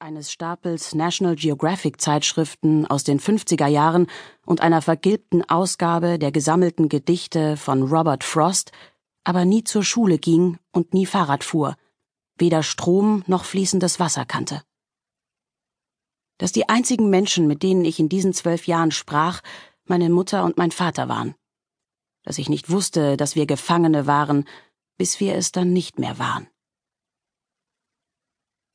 eines Stapels National Geographic Zeitschriften aus den 50er Jahren und einer vergilbten Ausgabe der gesammelten Gedichte von Robert Frost, aber nie zur Schule ging und nie Fahrrad fuhr, weder Strom noch fließendes Wasser kannte. Dass die einzigen Menschen, mit denen ich in diesen zwölf Jahren sprach, meine Mutter und mein Vater waren. Dass ich nicht wusste, dass wir Gefangene waren, bis wir es dann nicht mehr waren.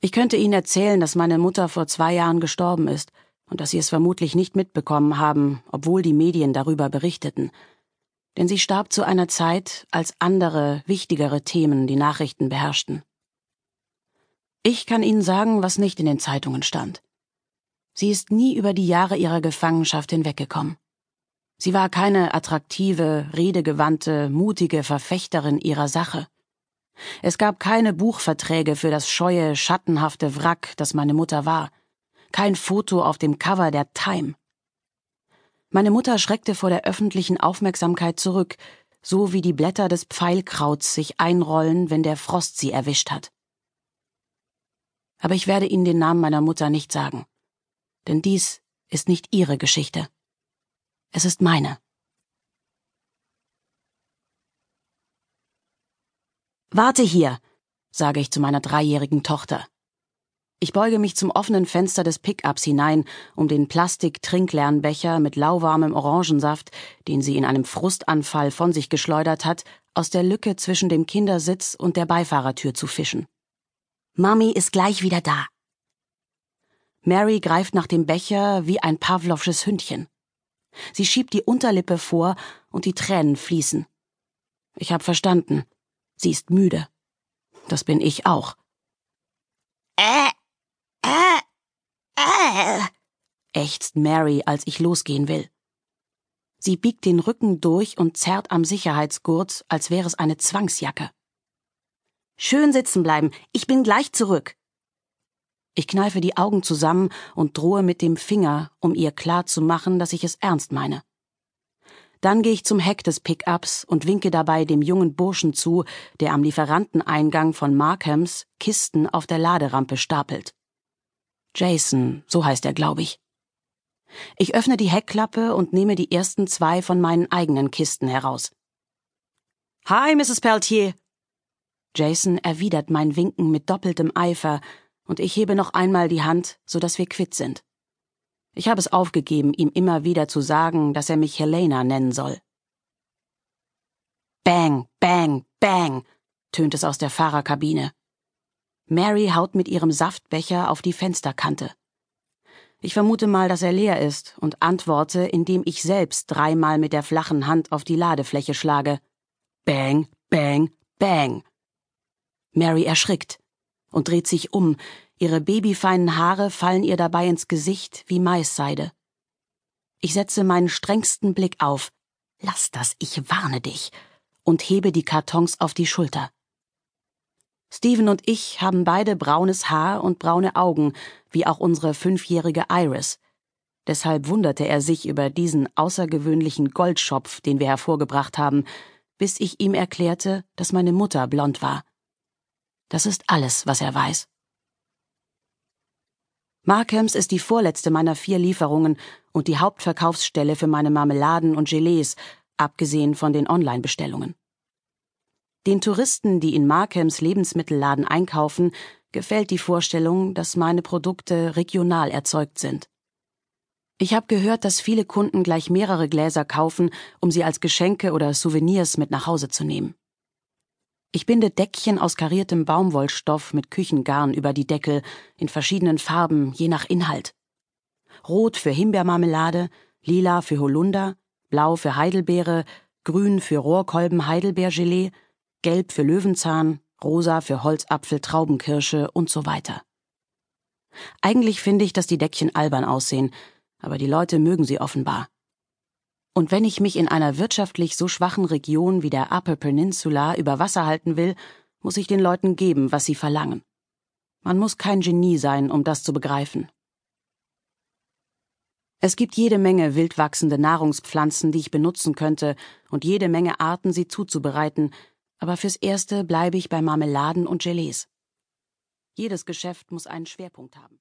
Ich könnte Ihnen erzählen, dass meine Mutter vor zwei Jahren gestorben ist und dass Sie es vermutlich nicht mitbekommen haben, obwohl die Medien darüber berichteten. Denn sie starb zu einer Zeit, als andere, wichtigere Themen die Nachrichten beherrschten. Ich kann Ihnen sagen, was nicht in den Zeitungen stand. Sie ist nie über die Jahre ihrer Gefangenschaft hinweggekommen. Sie war keine attraktive, redegewandte, mutige Verfechterin ihrer Sache. Es gab keine Buchverträge für das scheue, schattenhafte Wrack, das meine Mutter war, kein Foto auf dem Cover der Time. Meine Mutter schreckte vor der öffentlichen Aufmerksamkeit zurück, so wie die Blätter des Pfeilkrauts sich einrollen, wenn der Frost sie erwischt hat. Aber ich werde Ihnen den Namen meiner Mutter nicht sagen, denn dies ist nicht Ihre Geschichte. Es ist meine. Warte hier, sage ich zu meiner dreijährigen Tochter. Ich beuge mich zum offenen Fenster des Pickups hinein, um den Plastik-Trinklernbecher mit lauwarmem Orangensaft, den sie in einem Frustanfall von sich geschleudert hat, aus der Lücke zwischen dem Kindersitz und der Beifahrertür zu fischen. Mami ist gleich wieder da. Mary greift nach dem Becher wie ein Pavlovsches Hündchen. Sie schiebt die Unterlippe vor und die Tränen fließen. Ich hab verstanden. Sie ist müde. Das bin ich auch. Äh, äh, äh, ächzt Mary, als ich losgehen will. Sie biegt den Rücken durch und zerrt am Sicherheitsgurt, als wäre es eine Zwangsjacke. Schön sitzen bleiben, ich bin gleich zurück. Ich kneife die Augen zusammen und drohe mit dem Finger, um ihr klar zu machen, dass ich es ernst meine. Dann gehe ich zum Heck des Pickups und winke dabei dem jungen Burschen zu, der am Lieferanteneingang von Markhams Kisten auf der Laderampe stapelt. Jason, so heißt er, glaube ich. Ich öffne die Heckklappe und nehme die ersten zwei von meinen eigenen Kisten heraus. Hi, Mrs. Peltier. Jason erwidert mein Winken mit doppeltem Eifer, und ich hebe noch einmal die Hand, so dass wir quitt sind. Ich habe es aufgegeben, ihm immer wieder zu sagen, dass er mich Helena nennen soll. Bang, bang, bang, tönt es aus der Fahrerkabine. Mary haut mit ihrem Saftbecher auf die Fensterkante. Ich vermute mal, dass er leer ist und antworte, indem ich selbst dreimal mit der flachen Hand auf die Ladefläche schlage. Bang, bang, bang. Mary erschrickt und dreht sich um, Ihre babyfeinen Haare fallen ihr dabei ins Gesicht wie Maisseide. Ich setze meinen strengsten Blick auf. Lass das, ich warne dich, und hebe die Kartons auf die Schulter. Steven und ich haben beide braunes Haar und braune Augen, wie auch unsere fünfjährige Iris. Deshalb wunderte er sich über diesen außergewöhnlichen Goldschopf, den wir hervorgebracht haben, bis ich ihm erklärte, dass meine Mutter blond war. Das ist alles, was er weiß. Markhams ist die vorletzte meiner vier Lieferungen und die Hauptverkaufsstelle für meine Marmeladen und Gelees, abgesehen von den Online-Bestellungen. Den Touristen, die in Markhams Lebensmittelladen einkaufen, gefällt die Vorstellung, dass meine Produkte regional erzeugt sind. Ich habe gehört, dass viele Kunden gleich mehrere Gläser kaufen, um sie als Geschenke oder Souvenirs mit nach Hause zu nehmen. Ich binde Deckchen aus kariertem Baumwollstoff mit Küchengarn über die Deckel in verschiedenen Farben, je nach Inhalt. Rot für Himbeermarmelade, lila für Holunder, blau für Heidelbeere, grün für Rohrkolben Heidelbeergelee, gelb für Löwenzahn, rosa für Holzapfel Traubenkirsche und so weiter. Eigentlich finde ich, dass die Deckchen albern aussehen, aber die Leute mögen sie offenbar. Und wenn ich mich in einer wirtschaftlich so schwachen Region wie der Upper Peninsula über Wasser halten will, muss ich den Leuten geben, was sie verlangen. Man muss kein Genie sein, um das zu begreifen. Es gibt jede Menge wild wachsende Nahrungspflanzen, die ich benutzen könnte, und jede Menge Arten, sie zuzubereiten, aber fürs Erste bleibe ich bei Marmeladen und Gelees. Jedes Geschäft muss einen Schwerpunkt haben.